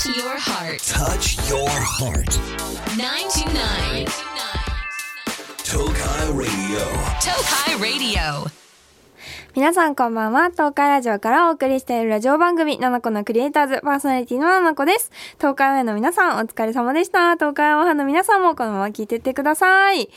Touch your heart. Touch your heart. 929. Tokai Radio. Tokai Radio. 皆さんこんばんは。東海ラジオからお送りしているラジオ番組、ナナコのクリエイターズ、パーソナリティのナナコです。東海オンエアの皆さん、お疲れ様でした。東海オンエアの皆さんもこのまま聞いてってください。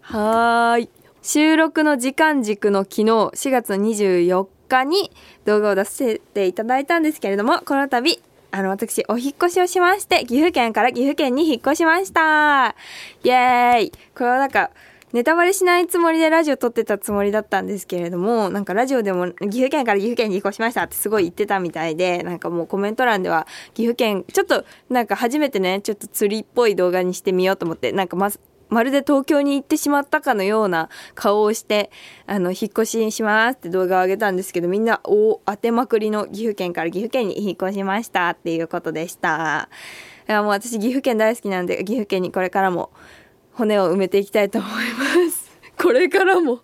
はーい。収録の時間軸の昨日、4月24日に動画を出させていただいたんですけれども、この度、あの、私、お引越しをしまして、岐阜県から岐阜県に引っ越しました。イエーイこれはなんか、ネタバレしないつもりでラジオ撮ってたつもりだったんですけれども、なんかラジオでも岐阜県から岐阜県に引っ越しましたってすごい言ってたみたいで、なんかもうコメント欄では岐阜県、ちょっとなんか初めてね、ちょっと釣りっぽい動画にしてみようと思って、なんかまず、まるで東京に行ってしまったかのような顔をして、あの、引っ越ししますって動画を上げたんですけど、みんな、お当てまくりの岐阜県から岐阜県に引っ越しましたっていうことでした。いや、もう私岐阜県大好きなんで、岐阜県にこれからも骨を埋めていきたいと思います。これからも、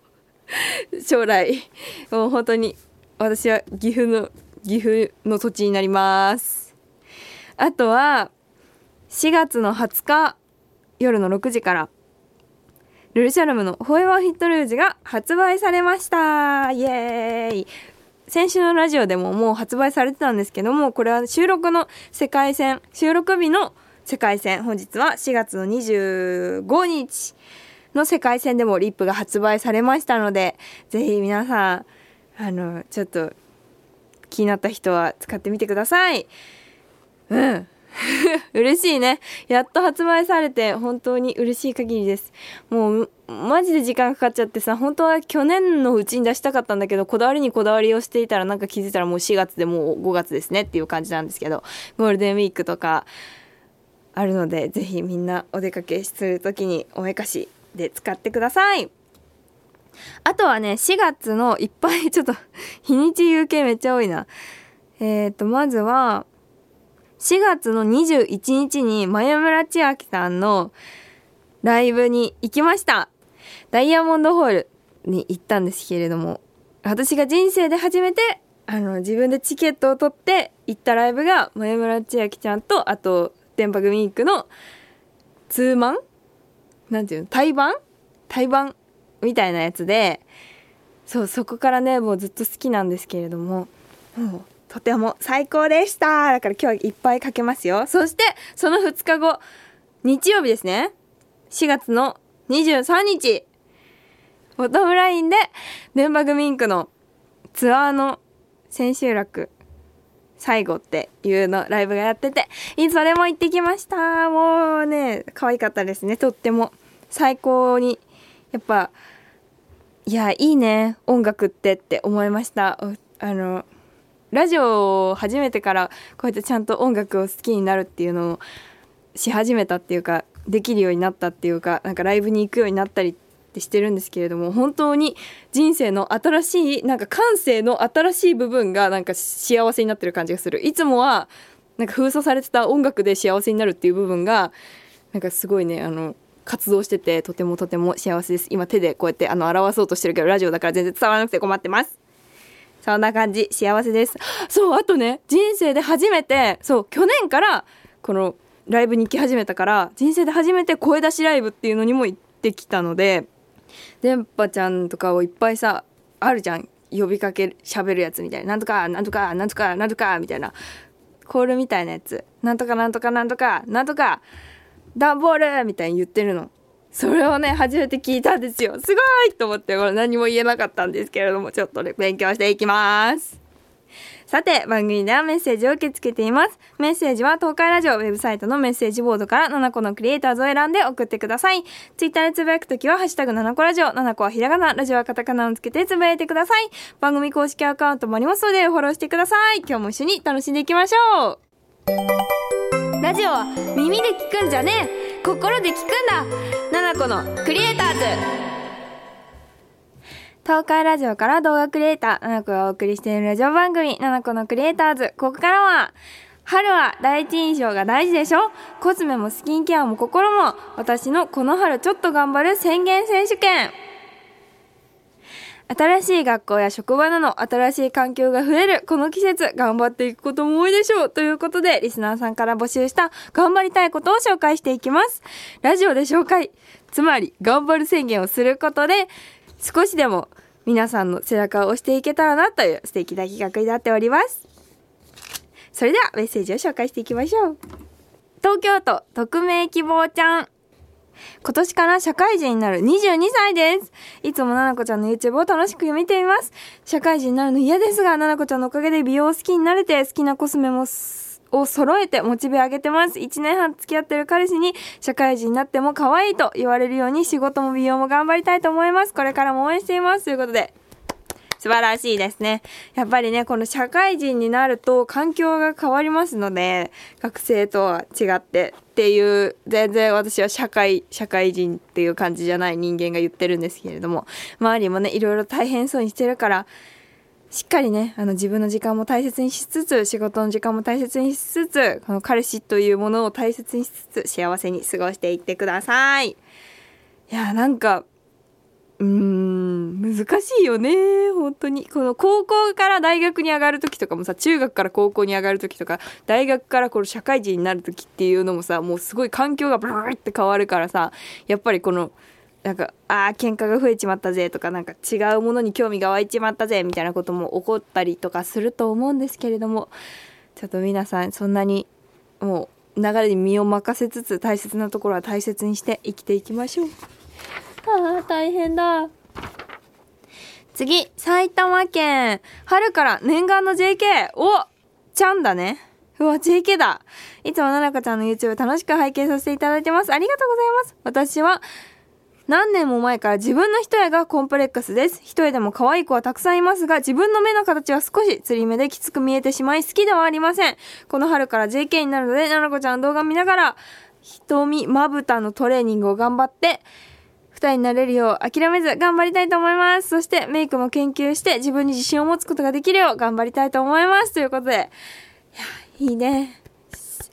将来、もう本当に、私は岐阜の、岐阜の土地になります。あとは、4月の20日、夜の6時から、ルルシャルムのフォーエバーヒットルージュが発売されましたイエーイ先週のラジオでももう発売されてたんですけども、これは収録の世界戦、収録日の世界戦、本日は4月の25日の世界戦でもリップが発売されましたので、ぜひ皆さん、あの、ちょっと気になった人は使ってみてください。うん。嬉しいね。やっと発売されて本当に嬉しい限りです。もう、マジで時間かかっちゃってさ、本当は去年のうちに出したかったんだけど、こだわりにこだわりをしていたらなんか気づいたらもう4月でもう5月ですねっていう感じなんですけど、ゴールデンウィークとかあるので、ぜひみんなお出かけするときにおめかしで使ってください。あとはね、4月のいっぱいちょっと日にち有形めっちゃ多いな。えっ、ー、と、まずは、4月の21日に前村千秋さんのライブに行きました。ダイヤモンドホールに行ったんですけれども、私が人生で初めて、あの、自分でチケットを取って行ったライブが、前村千秋ちゃんと、あと、電波組ウィークのツーマン？なんていうの？対バン？対バン？みたいなやつで、そう、そこからね、もうずっと好きなんですけれども、もう、とても最高でしただから今日いっぱいかけますよ。そして、その2日後、日曜日ですね。4月の23日、ボトムラインで、電波組インクのツアーの千秋楽、最後っていうのライブがやってて、それも行ってきました。もうね、可愛かったですね。とっても。最高に。やっぱ、いや、いいね。音楽ってって思いました。あの、ラジオを始めてからこうやってちゃんと音楽を好きになるっていうのをし始めたっていうかできるようになったっていうかなんかライブに行くようになったりってしてるんですけれども本当に人生の新しいなんか感性の新しい部分がなんか幸せになってる感じがする。いつもはなんか封鎖されてた音楽で幸せになるっていう部分がなんかすごいねあの活動しててとてもとても幸せです。今手でこうやってあの表そうとしてるけどラジオだから全然伝わらなくて困ってます。そんな感じ、幸せです。そう、あとね、人生で初めて、そう、去年から、この、ライブに行き始めたから、人生で初めて声出しライブっていうのにも行ってきたので、電波ちゃんとかをいっぱいさ、あるじゃん。呼びかけ、喋るやつみたいな。なんとか、なんとか、なんとか、なんとか、みたいな。コールみたいなやつ。なんとか、なんとか、なんとか、なんとか、ダンボールみたいに言ってるの。それをね、初めて聞いたんですよ。すごいと思って、これ何も言えなかったんですけれども、ちょっとね、勉強していきます。さて、番組ではメッセージを受け付けています。メッセージは東海ラジオウェブサイトのメッセージボードから7個のクリエイターズを選んで送ってください。ツイッターでつぶやくときは、ハッシュタグ7個ラジオ、7個はひらがな、ラジオはカタカナをつけてつぶやいてください。番組公式アカウントもありますので、フォローしてください。今日も一緒に楽しんでいきましょう。ラジオは耳で聞くんじゃねえ心で聞くんだ子のクリエイターズ東海ラジオから動画クリエイター、ななこがお送りしているラジオ番組、ななこのクリエイターズ。ここからは、春は第一印象が大事でしょ？コスメもスキンケアも心も、私のこの春ちょっと頑張る宣言選手権。新しい学校や職場など新しい環境が増えるこの季節頑張っていくことも多いでしょうということでリスナーさんから募集した頑張りたいことを紹介していきます。ラジオで紹介つまり頑張る宣言をすることで少しでも皆さんの背中を押していけたらなという素敵な企画になっております。それではメッセージを紹介していきましょう。東京都匿名希望ちゃん。今年から社会人になる22歳です。いつもななこちゃんの YouTube を楽しく見ています。社会人になるの嫌ですが、ななこちゃんのおかげで美容好きになれて、好きなコスメもを揃えてモチベ上げてます。1年半付き合ってる彼氏に社会人になっても可愛いと言われるように仕事も美容も頑張りたいと思います。これからも応援しています。ということで、素晴らしいですね。やっぱりね、この社会人になると環境が変わりますので、学生とは違ってっていう、全然私は社会、社会人っていう感じじゃない人間が言ってるんですけれども、周りもね、いろいろ大変そうにしてるから、しっかりね、あの自分の時間も大切にしつつ、仕事の時間も大切にしつつ、この彼氏というものを大切にしつつ、幸せに過ごしていってください。いや、なんか、うーん、難しいよね。本当に。この高校から大学に上がる時とかもさ、中学から高校に上がる時とか、大学からこの社会人になる時っていうのもさ、もうすごい環境がブルーって変わるからさ、やっぱりこの、なんか、ああ、喧嘩が増えちまったぜとか、なんか違うものに興味が湧いちまったぜみたいなことも起こったりとかすると思うんですけれども、ちょっと皆さんそんなにもう流れに身を任せつつ大切なところは大切にして生きていきましょう。ああ、大変だ。次、埼玉県。春から念願の JK。おちゃんだね。うわ、JK だ。いつもななかちゃんの YouTube 楽しく拝見させていただいてます。ありがとうございます。私は、何年も前から自分の一重がコンプレックスです。一重でも可愛い子はたくさんいますが、自分の目の形は少し釣り目できつく見えてしまい好きではありません。この春から JK になるので、ななこちゃんの動画見ながら、瞳まぶたのトレーニングを頑張って、二重になれるよう諦めず頑張りたいと思います。そしてメイクも研究して自分に自信を持つことができるよう頑張りたいと思います。ということで。いや、いいね。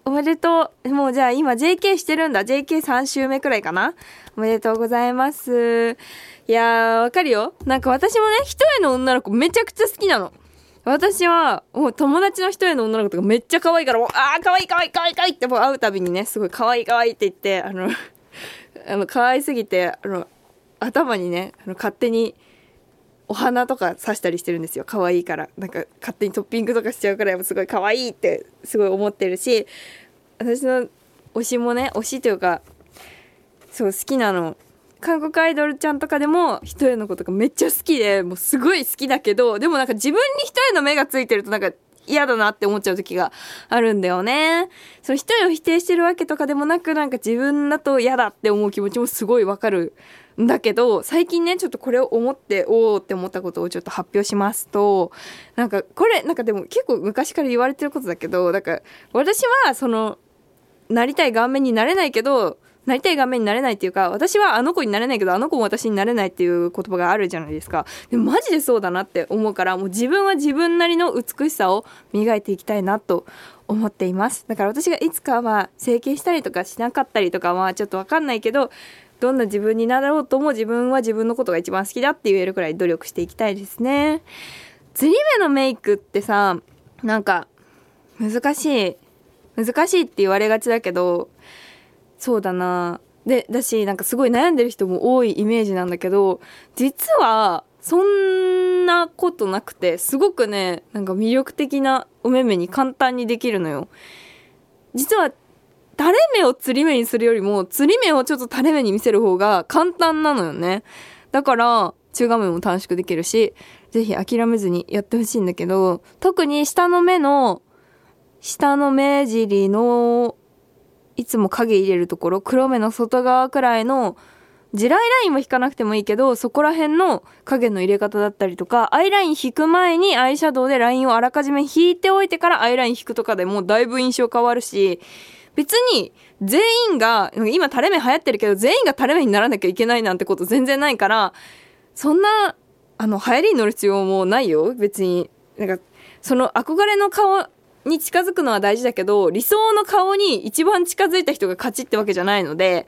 おめでとう。もうじゃあ今 JK してるんだ。JK3 週目くらいかな。おめでとうございます。いやー、わかるよ。なんか私もね、一重の女の子めちゃくちゃ好きなの。私は、もう友達の一重の女の子とかめっちゃ可愛いから、もうあー可愛い可愛い可愛い可愛いってもう会うたびにね、すごい可愛い可愛いって言って、あの、あの、可愛すぎて、あの、頭にね、あの勝手に、お花とか刺したりしてるんですよ。可愛いから。なんか、勝手にトッピングとかしちゃうから、やっぱすごい可愛いって、すごい思ってるし、私の推しもね、推しというか、そう、好きなの。韓国アイドルちゃんとかでも、一重の子とかめっちゃ好きで、もうすごい好きだけど、でもなんか自分に一重の目がついてるとなんか、嫌だなって思っちゃう時があるんだよね。その一重を否定してるわけとかでもなく、なんか自分だと嫌だって思う気持ちもすごいわかるんだけど、最近ね、ちょっとこれを思って、おーって思ったことをちょっと発表しますと、なんかこれ、なんかでも結構昔から言われてることだけど、なんか私はその、なりたい顔面になれないけど、なりたい顔面になれないっていうか、私はあの子になれないけど、あの子も私になれないっていう言葉があるじゃないですか。でもマジでそうだなって思うから、もう自分は自分なりの美しさを磨いていきたいなと思っています。だから私がいつかは整形したりとかしなかったりとかはちょっとわかんないけど、どんな自分になろうとも自分は自分のことが一番好きだって言えるくらい努力していきたいですね。釣り目のメイクってさ、なんか難しい。難しいって言われがちだけど、そうだな。で、だし、なんかすごい悩んでる人も多いイメージなんだけど、実は、そんなことなくて、すごくね、なんか魅力的なお目目に簡単にできるのよ。実は、垂れ目を釣り目にするよりも、釣り目をちょっと垂れ目に見せる方が簡単なのよね。だから、中画面も短縮できるし、ぜひ諦めずにやってほしいんだけど、特に下の目の、下の目尻の、いつも影入れるところ、黒目の外側くらいの、地雷ラインは引かなくてもいいけど、そこら辺の影の入れ方だったりとか、アイライン引く前にアイシャドウでラインをあらかじめ引いておいてからアイライン引くとかでもだいぶ印象変わるし、別に全員が、今垂れ目流行ってるけど、全員が垂れ目にならなきゃいけないなんてこと全然ないから、そんな、あの、流行りに乗る必要もないよ、別に。なんか、その憧れの顔に近づくのは大事だけど、理想の顔に一番近づいた人が勝ちってわけじゃないので、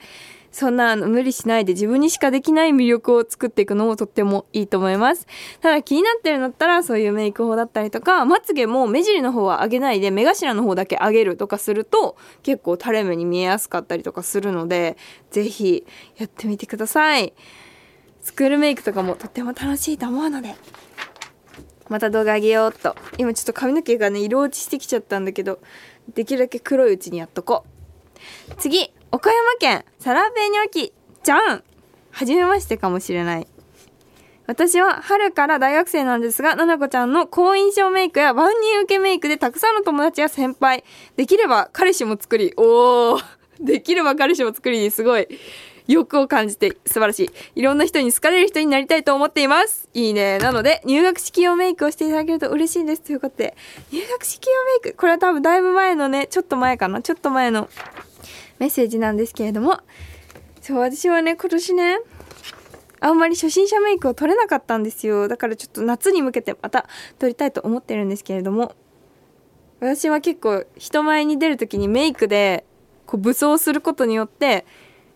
そんなあの無理しないで自分にしかできない魅力を作っていくのもとってもいいと思います。ただ気になってるんだったらそういうメイク法だったりとか、まつげも目尻の方は上げないで目頭の方だけ上げるとかすると結構垂れ目に見えやすかったりとかするので、ぜひやってみてください。スクールメイクとかもとっても楽しいと思うので、また動画あげようっと。今ちょっと髪の毛がね、色落ちしてきちゃったんだけど、できるだけ黒いうちにやっとこう。次、岡山県、サラペニョキ、じゃんはじめましてかもしれない。私は春から大学生なんですが、ななこちゃんの好印象メイクや万人受けメイクでたくさんの友達や先輩、できれば彼氏も作り、おー、できれば彼氏も作りにすごい欲を感じて素晴らしい。いろんな人に好かれる人になりたいと思っています。いいね。なので、入学式用メイクをしていただけると嬉しいです。ということで、入学式用メイク、これは多分だいぶ前のね、ちょっと前かな、ちょっと前のメッセージなんですけれども、そう、私はね、今年ね、あんまり初心者メイクを取れなかったんですよ。だからちょっと夏に向けてまた取りたいと思ってるんですけれども、私は結構人前に出るときにメイクでこう武装することによって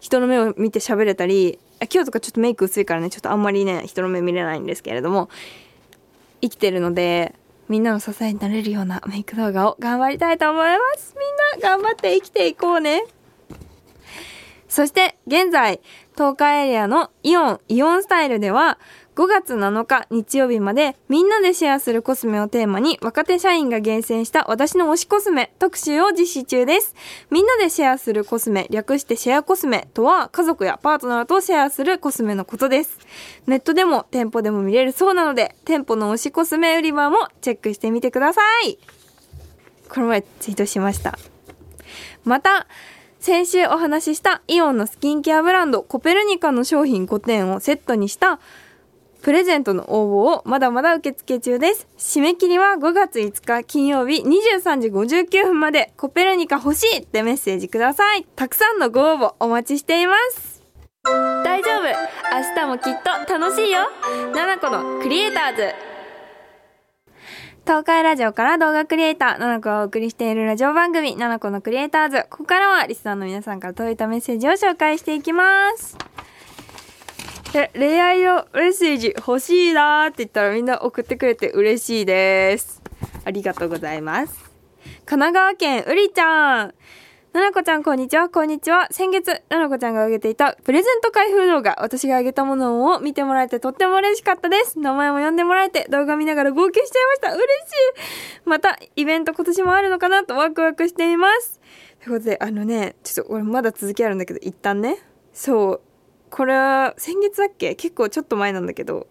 人の目を見て喋れたり、今日とかちょっとメイク薄いからね、ちょっとあんまりね、人の目見れないんですけれども、生きてるので、みんなの支えになれるようなメイク動画を頑張りたいと思います。みんな頑張って生きていこうね。そして現在、東海エリアのイオン、イオンスタイルでは、5月7日日曜日までみんなでシェアするコスメをテーマに若手社員が厳選した私の推しコスメ特集を実施中です。みんなでシェアするコスメ、略してシェアコスメとは家族やパートナーとシェアするコスメのことです。ネットでも店舗でも見れるそうなので、店舗の推しコスメ売り場もチェックしてみてください。この前ツイートしました。また、先週お話ししたイオンのスキンケアブランドコペルニカの商品5点をセットにしたプレゼントの応募をまだまだ受付中です。締め切りは5月5日金曜日23時59分までコペルニカ欲しいってメッセージください。たくさんのご応募お待ちしています。大丈夫明日もきっと楽しいよナナコのクリエイターズ東海ラジオから動画クリエイター、ナナコがお送りしているラジオ番組、ナナコのクリエイターズ。ここからはリスナーの皆さんから届いたメッセージを紹介していきます。で恋愛のメッセージ欲しいなって言ったらみんな送ってくれて嬉しいです。ありがとうございます。神奈川県うりちゃん。ななこちゃん、こんにちは。こんにちは。先月、ななこちゃんが上げていたプレゼント開封動画、私が上げたものを見てもらえてとっても嬉しかったです。名前も呼んでもらえて動画見ながら号泣しちゃいました。嬉しい。また、イベント今年もあるのかなとワクワクしています。ということで、あのね、ちょっと俺まだ続きあるんだけど、一旦ね。そう。これは、先月だっけ？結構ちょっと前なんだけど、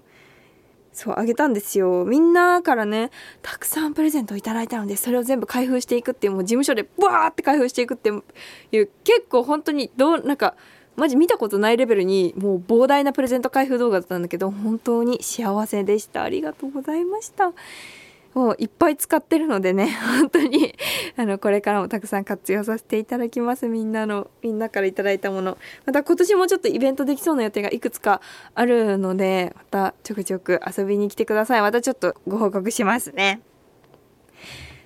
そう、あげたんですよ。みんなからね、たくさんプレゼントをいただいたので、それを全部開封していくっていう、もう事務所でブワーって開封していくっていう、結構本当に、どう、なんか、マジ見たことないレベルに、もう膨大なプレゼント開封動画だったんだけど、本当に幸せでした。ありがとうございました。もういっぱい使ってるのでね、本当に、あの、これからもたくさん活用させていただきます。みんなの、みんなからいただいたもの。また今年もちょっとイベントできそうな予定がいくつかあるので、またちょくちょく遊びに来てください。またちょっとご報告しますね。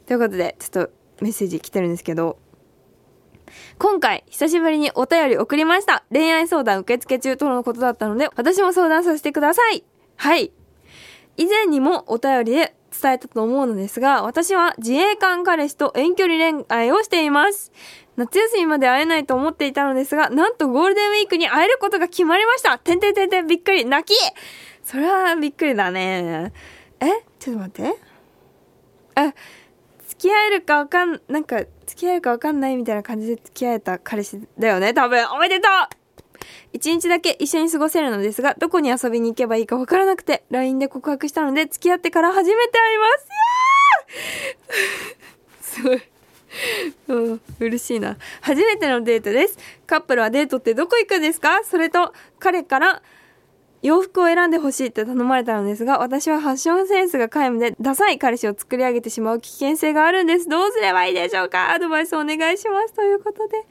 ということで、ちょっとメッセージ来てるんですけど、今回、久しぶりにお便り送りました。恋愛相談受付中とのことだったので、私も相談させてください。はい。以前にもお便りで伝えたと思うのですが、私は自衛官彼氏と遠距離恋愛をしています。夏休みまで会えないと思っていたのですが、なんとゴールデンウィークに会えることが決まりましたてんてんてんてんびっくり泣きそれはびっくりだね。え？ちょっと待って。あ、付き合えるかわかん、なんか、付き合えるかわかんないみたいな感じで付き合えた彼氏だよね多分おめでとう一日だけ一緒に過ごせるのですが、どこに遊びに行けばいいかわからなくて、LINE で告白したので、付き合ってから初めて会います。いやー すごい。うん、嬉しいな。初めてのデートです。カップルはデートってどこ行くんですか？それと、彼から、洋服を選んでほしいって頼まれたのですが、私はファッションセンスが皆無で、ダサい彼氏を作り上げてしまう危険性があるんです。どうすればいいでしょうか？アドバイスお願いします。ということで。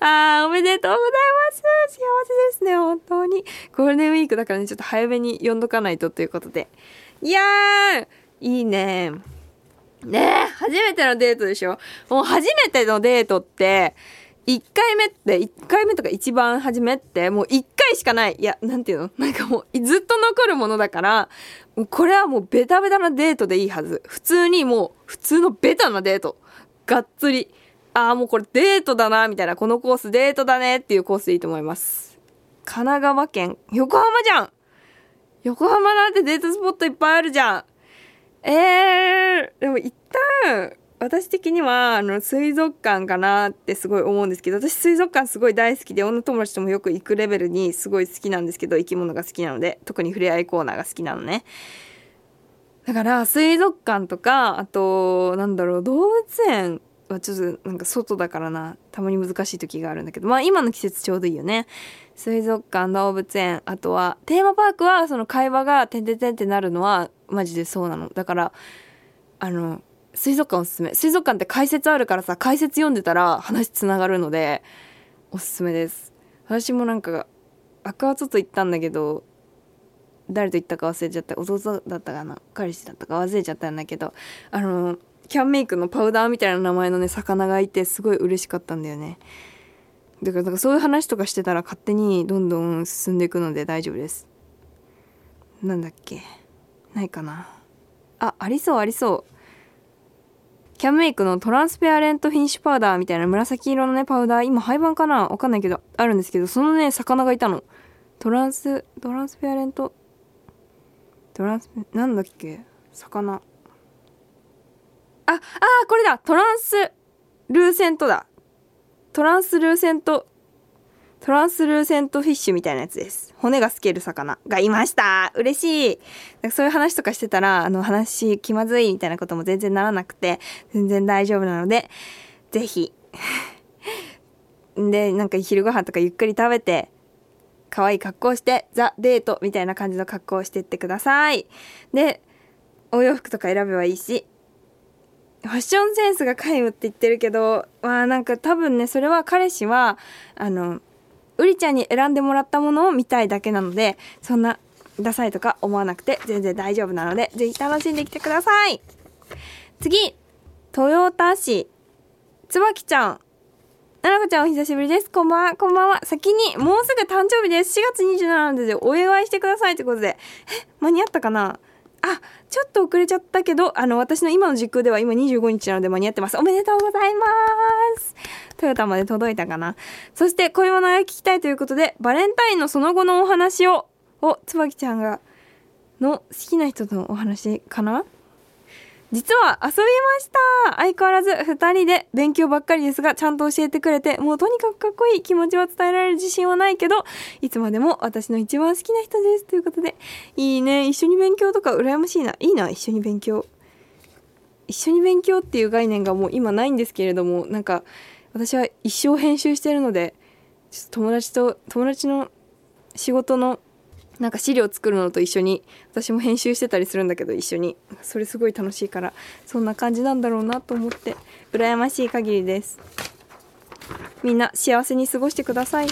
あー、おめでとうございます。幸せですね、本当に。ゴールデンウィークだからね、ちょっと早めに呼んどかないとということで。いやー、いいね。ねえ、初めてのデートでしょ？もう初めてのデートって、1回目って1回目とか一番初めってもう1回しかない。いやなんていうの？なんかもうずっと残るものだからこれはもうベタベタなデートでいいはず。普通にもう普通のベタなデート。がっつり。ああもうこれデートだなみたいな。このコースデートだねっていうコースでいいと思います。神奈川県横浜じゃん。横浜なんてデートスポットいっぱいあるじゃん。えー、でも一旦私的にはあの水族館かなってすごい思うんですけど私水族館すごい大好きで女友達ともよく行くレベルにすごい好きなんですけど生き物が好きなので特に触れ合いコーナーが好きなのね。だから水族館とかあとなんだろう動物園はちょっとなんか外だからな。たまに難しい時があるんだけど。まあ今の季節ちょうどいいよね。水族館動物園あとはテーマパークはその会話がてんてんてんってなるのはマジでそうなの。だからあの水族館おすすめ。水族館って解説あるからさ解説読んでたら話つながるのでおすすめです。私もなんかアクアツと行ったんだけど誰と行ったか忘れちゃった。弟だったかな？彼氏だったか？忘れちゃったんだけどあのキャンメイクのパウダーみたいな名前のね魚がいてすごい嬉しかったんだよね。だからなんかそういう話とかしてたら勝手にどんどん進んでいくので大丈夫です。なんだっけ？ないかな？あありそうありそう。キャンメイクのトランスペアレントフィニッシュパウダーみたいな紫色のね、パウダー、今廃盤かなわかんないけど、あるんですけど、そのね、魚がいたの。トランス、トランスペアレント、トランスペ、なんだっけ？魚。あ、あー、これだトランスルーセントだ。トランスルーセントトランスルーセントフィッシュみたいなやつです。骨が透ける魚がいました嬉しいなんかそういう話とかしてたら、あの話気まずいみたいなことも全然ならなくて、全然大丈夫なので、ぜひ。で、なんか昼ご飯とかゆっくり食べて、可愛い格好して、ザ・デートみたいな感じの格好をしてってください。で、お洋服とか選べばいいし、ファッションセンスが皆無って言ってるけど、まあなんか多分ね、それは彼氏は、あの、うりちゃんに選んでもらったものを見たいだけなので、そんなダサいとか思わなくて全然大丈夫なので、ぜひ楽しんできてください。次、豊田市、つばきちゃん。ななこちゃんお久しぶりです。こんばんは、こんばんは。先に、もうすぐ誕生日です。4月27なので、お祝いしてくださいということで。え、間に合ったかな？あ、ちょっと遅れちゃったけど、あの、私の今の時空では今25日なので間に合ってます。おめでとうございます。トヨタまで届いたかな。そして、恋物が聞きたいということで、バレンタインのその後のお話を、お、つばきちゃんが、の好きな人とのお話かな？実は遊びました相変わらず二人で勉強ばっかりですが、ちゃんと教えてくれて、もうとにかくかっこいい気持ちは伝えられる自信はないけど、いつまでも私の一番好きな人です。ということで、いいね。一緒に勉強とか羨ましいな。いいな、一緒に勉強。一緒に勉強っていう概念がもう今ないんですけれども、なんか、私は一生編集してるので、ちょっと友達と、友達の仕事のなんか資料作るのと一緒に私も編集してたりするんだけど一緒に。それすごい楽しいからそんな感じなんだろうなと思って羨ましい限りです。みんな幸せに過ごしてください。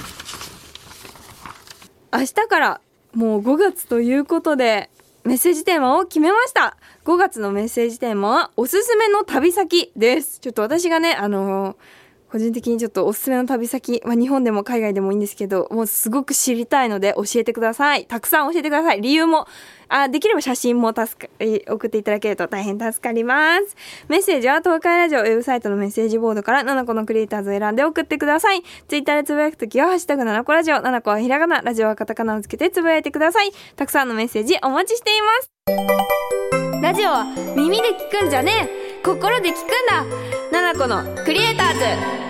明日からもう5月ということでメッセージテーマを決めました。5月のメッセージテーマはおすすめの旅先です。ちょっと私がねあのー個人的にちょっとおすすめの旅先、まあ、日本でも海外でもいいんですけど、もうすごく知りたいので教えてください。たくさん教えてください。理由も、あ、できれば写真も助か、送っていただけると大変助かります。メッセージは東海ラジオウェブサイトのメッセージボードから7個のクリエイターズを選んで送ってください。ツイッターでつぶやくときは、ハッシュタグ7個ラジオ、7個はひらがな、ラジオはカタカナをつけてつぶやいてください。たくさんのメッセージお待ちしています。ラジオは耳で聞くんじゃねえ心で聞くんだ !7 個のクリエイターズ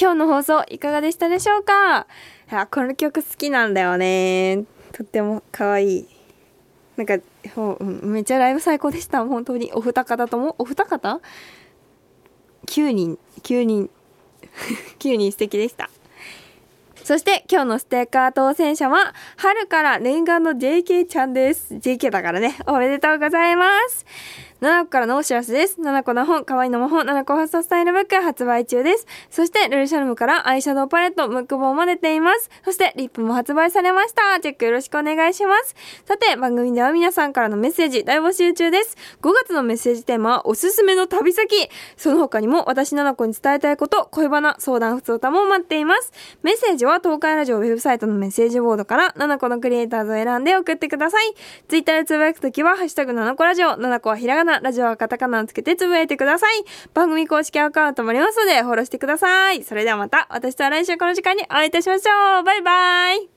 今日の放送いかがでしたでしょうか？あこの曲好きなんだよね。とっても可愛い。なんか、めっちゃライブ最高でした。本当に。お二方とも？お二方 ?9 人。9人。9人素敵でした。そして今日のステッカー当選者は春から念願の JK ちゃんです。JK だからね。おめでとうございます。7個からのお知らせです。7個の本、可愛いの魔法、7個ファストスタイルブック発売中です。そして、ルルシャルムからアイシャドウパレット、ムック本も出ています。そして、リップも発売されました。チェックよろしくお願いします。さて、番組では皆さんからのメッセージ大募集中です。5月のメッセージテーマは、おすすめの旅先。その他にも、私7個に伝えたいこと、恋バナ、相談、普通歌も待っています。メッセージは、東海ラジオウェブサイトのメッセージボードから、7個のクリエイターズを選んで送ってください。ツイッターでつぶやくときは、ハッシュタグ7個ラジオ、7個はひらがな、ラジオはカタカナをつけてつぶやいてください。番組公式アカウントもありますので、フォローしてください。それではまた、私とは来週この時間にお会いいたしましょう。バイバイ。